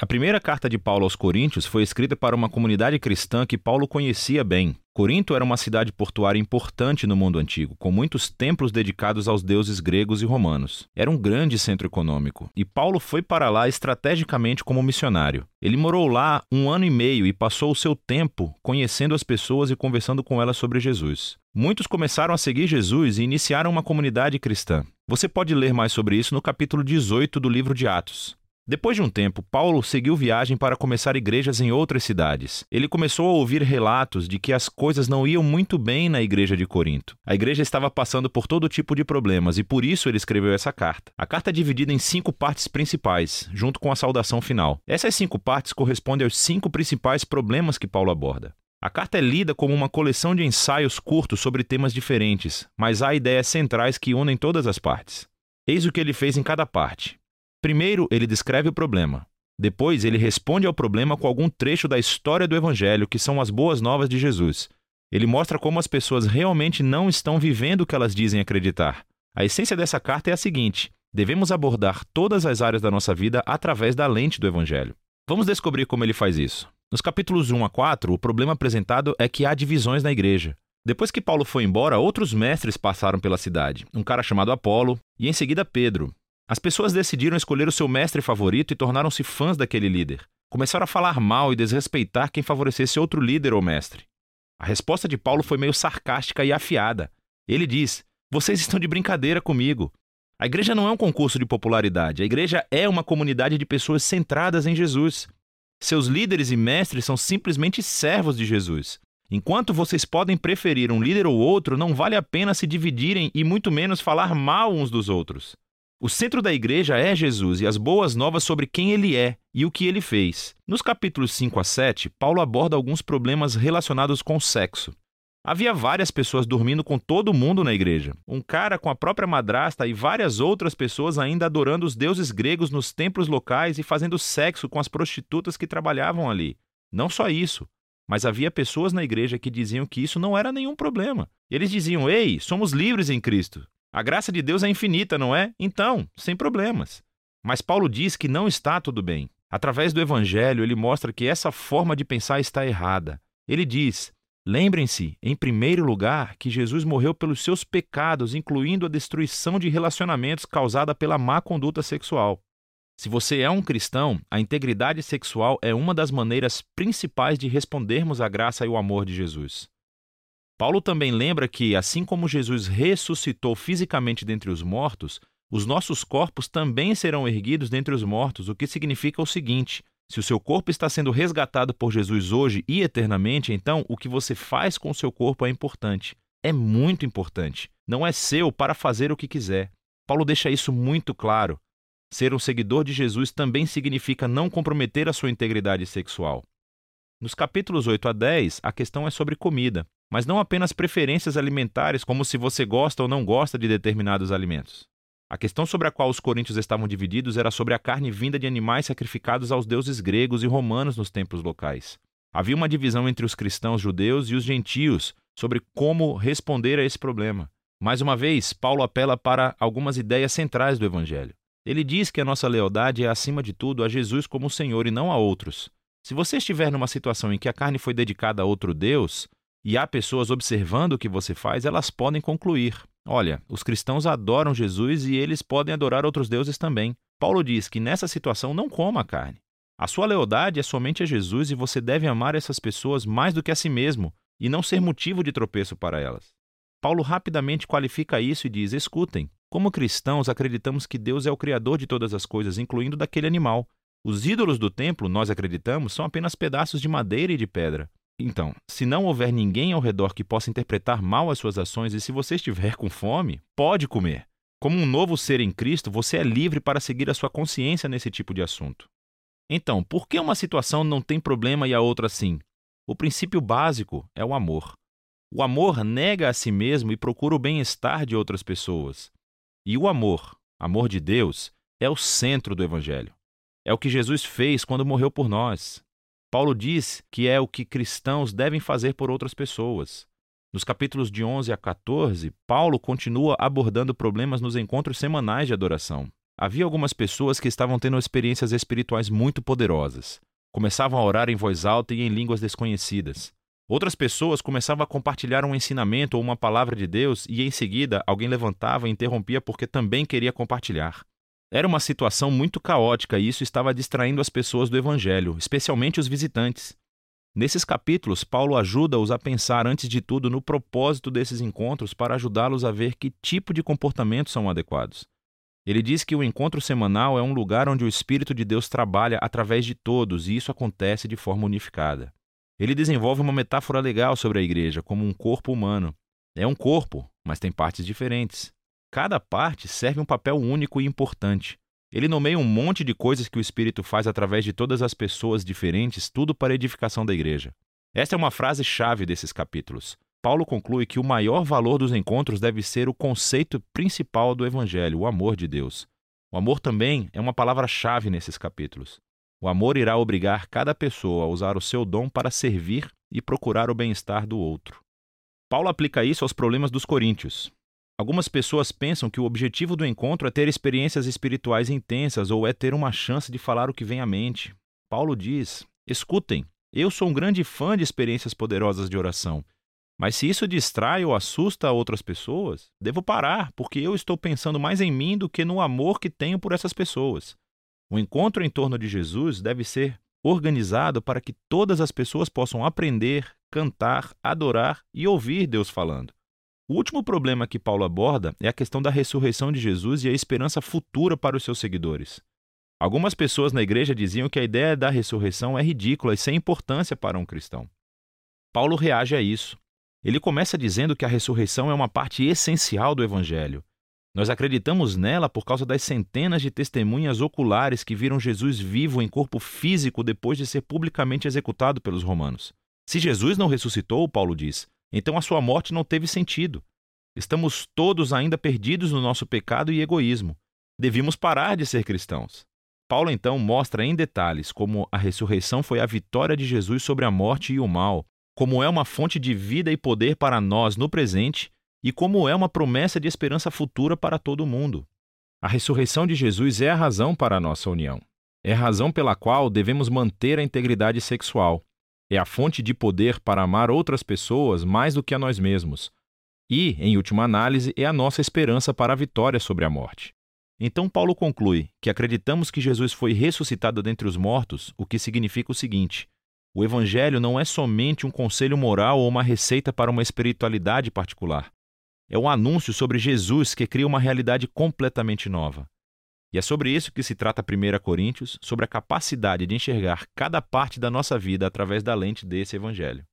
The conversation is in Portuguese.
A primeira carta de Paulo aos Coríntios foi escrita para uma comunidade cristã que Paulo conhecia bem. Corinto era uma cidade portuária importante no mundo antigo, com muitos templos dedicados aos deuses gregos e romanos. Era um grande centro econômico, e Paulo foi para lá estrategicamente como missionário. Ele morou lá um ano e meio e passou o seu tempo conhecendo as pessoas e conversando com elas sobre Jesus. Muitos começaram a seguir Jesus e iniciaram uma comunidade cristã. Você pode ler mais sobre isso no capítulo 18 do livro de Atos. Depois de um tempo, Paulo seguiu viagem para começar igrejas em outras cidades. Ele começou a ouvir relatos de que as coisas não iam muito bem na igreja de Corinto. A igreja estava passando por todo tipo de problemas e por isso ele escreveu essa carta. A carta é dividida em cinco partes principais, junto com a saudação final. Essas cinco partes correspondem aos cinco principais problemas que Paulo aborda. A carta é lida como uma coleção de ensaios curtos sobre temas diferentes, mas há ideias centrais que unem todas as partes. Eis o que ele fez em cada parte. Primeiro, ele descreve o problema. Depois, ele responde ao problema com algum trecho da história do Evangelho, que são as boas novas de Jesus. Ele mostra como as pessoas realmente não estão vivendo o que elas dizem acreditar. A essência dessa carta é a seguinte: devemos abordar todas as áreas da nossa vida através da lente do Evangelho. Vamos descobrir como ele faz isso. Nos capítulos 1 a 4, o problema apresentado é que há divisões na igreja. Depois que Paulo foi embora, outros mestres passaram pela cidade, um cara chamado Apolo e em seguida Pedro. As pessoas decidiram escolher o seu mestre favorito e tornaram-se fãs daquele líder. Começaram a falar mal e desrespeitar quem favorecesse outro líder ou mestre. A resposta de Paulo foi meio sarcástica e afiada. Ele diz: Vocês estão de brincadeira comigo. A igreja não é um concurso de popularidade, a igreja é uma comunidade de pessoas centradas em Jesus. Seus líderes e mestres são simplesmente servos de Jesus. Enquanto vocês podem preferir um líder ou outro, não vale a pena se dividirem e muito menos falar mal uns dos outros. O centro da igreja é Jesus e as boas novas sobre quem ele é e o que ele fez. Nos capítulos 5 a 7, Paulo aborda alguns problemas relacionados com o sexo. Havia várias pessoas dormindo com todo mundo na igreja. Um cara com a própria madrasta e várias outras pessoas ainda adorando os deuses gregos nos templos locais e fazendo sexo com as prostitutas que trabalhavam ali. Não só isso, mas havia pessoas na igreja que diziam que isso não era nenhum problema. Eles diziam: Ei, somos livres em Cristo. A graça de Deus é infinita, não é? Então, sem problemas. Mas Paulo diz que não está tudo bem. Através do Evangelho, ele mostra que essa forma de pensar está errada. Ele diz: lembrem-se, em primeiro lugar, que Jesus morreu pelos seus pecados, incluindo a destruição de relacionamentos causada pela má conduta sexual. Se você é um cristão, a integridade sexual é uma das maneiras principais de respondermos à graça e ao amor de Jesus. Paulo também lembra que, assim como Jesus ressuscitou fisicamente dentre os mortos, os nossos corpos também serão erguidos dentre os mortos, o que significa o seguinte: se o seu corpo está sendo resgatado por Jesus hoje e eternamente, então o que você faz com o seu corpo é importante. É muito importante. Não é seu para fazer o que quiser. Paulo deixa isso muito claro. Ser um seguidor de Jesus também significa não comprometer a sua integridade sexual. Nos capítulos 8 a 10, a questão é sobre comida mas não apenas preferências alimentares, como se você gosta ou não gosta de determinados alimentos. A questão sobre a qual os coríntios estavam divididos era sobre a carne vinda de animais sacrificados aos deuses gregos e romanos nos templos locais. Havia uma divisão entre os cristãos judeus e os gentios sobre como responder a esse problema. Mais uma vez, Paulo apela para algumas ideias centrais do Evangelho. Ele diz que a nossa lealdade é, acima de tudo, a Jesus como Senhor e não a outros. Se você estiver numa situação em que a carne foi dedicada a outro Deus, e há pessoas observando o que você faz, elas podem concluir: olha, os cristãos adoram Jesus e eles podem adorar outros deuses também. Paulo diz que nessa situação não coma a carne. A sua lealdade é somente a Jesus e você deve amar essas pessoas mais do que a si mesmo e não ser motivo de tropeço para elas. Paulo rapidamente qualifica isso e diz: escutem, como cristãos acreditamos que Deus é o Criador de todas as coisas, incluindo daquele animal. Os ídolos do templo, nós acreditamos, são apenas pedaços de madeira e de pedra. Então, se não houver ninguém ao redor que possa interpretar mal as suas ações e se você estiver com fome, pode comer. Como um novo ser em Cristo, você é livre para seguir a sua consciência nesse tipo de assunto. Então, por que uma situação não tem problema e a outra sim? O princípio básico é o amor. O amor nega a si mesmo e procura o bem-estar de outras pessoas. E o amor, amor de Deus, é o centro do Evangelho. É o que Jesus fez quando morreu por nós. Paulo diz que é o que cristãos devem fazer por outras pessoas. Nos capítulos de 11 a 14, Paulo continua abordando problemas nos encontros semanais de adoração. Havia algumas pessoas que estavam tendo experiências espirituais muito poderosas. Começavam a orar em voz alta e em línguas desconhecidas. Outras pessoas começavam a compartilhar um ensinamento ou uma palavra de Deus e em seguida alguém levantava e interrompia porque também queria compartilhar. Era uma situação muito caótica e isso estava distraindo as pessoas do Evangelho, especialmente os visitantes. Nesses capítulos, Paulo ajuda-os a pensar antes de tudo no propósito desses encontros para ajudá-los a ver que tipo de comportamentos são adequados. Ele diz que o encontro semanal é um lugar onde o Espírito de Deus trabalha através de todos e isso acontece de forma unificada. Ele desenvolve uma metáfora legal sobre a igreja como um corpo humano. É um corpo, mas tem partes diferentes. Cada parte serve um papel único e importante. Ele nomeia um monte de coisas que o Espírito faz através de todas as pessoas diferentes, tudo para a edificação da igreja. Esta é uma frase chave desses capítulos. Paulo conclui que o maior valor dos encontros deve ser o conceito principal do Evangelho, o amor de Deus. O amor também é uma palavra-chave nesses capítulos. O amor irá obrigar cada pessoa a usar o seu dom para servir e procurar o bem-estar do outro. Paulo aplica isso aos problemas dos coríntios. Algumas pessoas pensam que o objetivo do encontro é ter experiências espirituais intensas ou é ter uma chance de falar o que vem à mente. Paulo diz: escutem, eu sou um grande fã de experiências poderosas de oração. Mas se isso distrai ou assusta outras pessoas, devo parar, porque eu estou pensando mais em mim do que no amor que tenho por essas pessoas. O encontro em torno de Jesus deve ser organizado para que todas as pessoas possam aprender, cantar, adorar e ouvir Deus falando. O último problema que Paulo aborda é a questão da ressurreição de Jesus e a esperança futura para os seus seguidores. Algumas pessoas na igreja diziam que a ideia da ressurreição é ridícula e sem importância para um cristão. Paulo reage a isso ele começa dizendo que a ressurreição é uma parte essencial do Evangelho. Nós acreditamos nela por causa das centenas de testemunhas oculares que viram Jesus vivo em corpo físico depois de ser publicamente executado pelos romanos. Se Jesus não ressuscitou, Paulo diz, então a sua morte não teve sentido. Estamos todos ainda perdidos no nosso pecado e egoísmo. Devíamos parar de ser cristãos. Paulo então mostra em detalhes como a ressurreição foi a vitória de Jesus sobre a morte e o mal, como é uma fonte de vida e poder para nós no presente e como é uma promessa de esperança futura para todo o mundo. A ressurreição de Jesus é a razão para a nossa união. É a razão pela qual devemos manter a integridade sexual. É a fonte de poder para amar outras pessoas mais do que a nós mesmos. E, em última análise, é a nossa esperança para a vitória sobre a morte. Então, Paulo conclui que acreditamos que Jesus foi ressuscitado dentre os mortos, o que significa o seguinte: o Evangelho não é somente um conselho moral ou uma receita para uma espiritualidade particular. É um anúncio sobre Jesus que cria uma realidade completamente nova. E é sobre isso que se trata 1 Coríntios, sobre a capacidade de enxergar cada parte da nossa vida através da lente desse Evangelho.